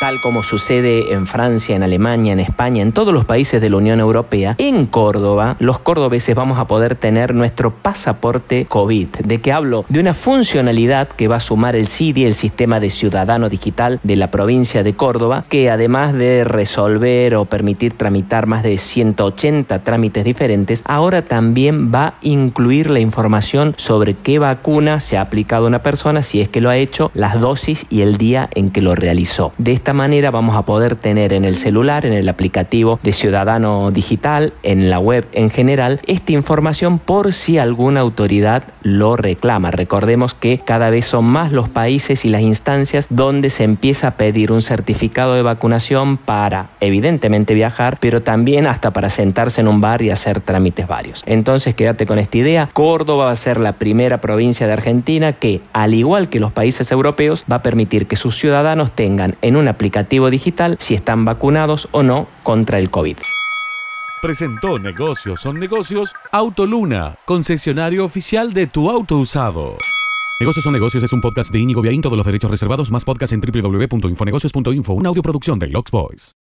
tal como sucede en Francia, en Alemania, en España, en todos los países de la Unión Europea, en Córdoba, los cordobeses vamos a poder tener nuestro pasaporte COVID. ¿De qué hablo? De una funcionalidad que va a sumar el CIDI, el Sistema de Ciudadano Digital de la provincia de Córdoba, que además de resolver o permitir tramitar más de 180 trámites diferentes, ahora también va a incluir la información sobre qué vacuna se ha aplicado a una persona, si es que lo ha hecho, las dosis y el día en que lo realizó. Esta manera vamos a poder tener en el celular, en el aplicativo de Ciudadano Digital, en la web en general, esta información por si alguna autoridad lo reclama. Recordemos que cada vez son más los países y las instancias donde se empieza a pedir un certificado de vacunación para, evidentemente, viajar, pero también hasta para sentarse en un bar y hacer trámites varios. Entonces, quédate con esta idea. Córdoba va a ser la primera provincia de Argentina que, al igual que los países europeos, va a permitir que sus ciudadanos tengan en una aplicativo digital si están vacunados o no contra el COVID. Presentó Negocios son negocios Autoluna, concesionario oficial de tu auto usado. Negocios son negocios es un podcast de Inigo Viaín, todos los derechos reservados, más podcast en www.infonegocios.info, una audioproducción de Lux Boys.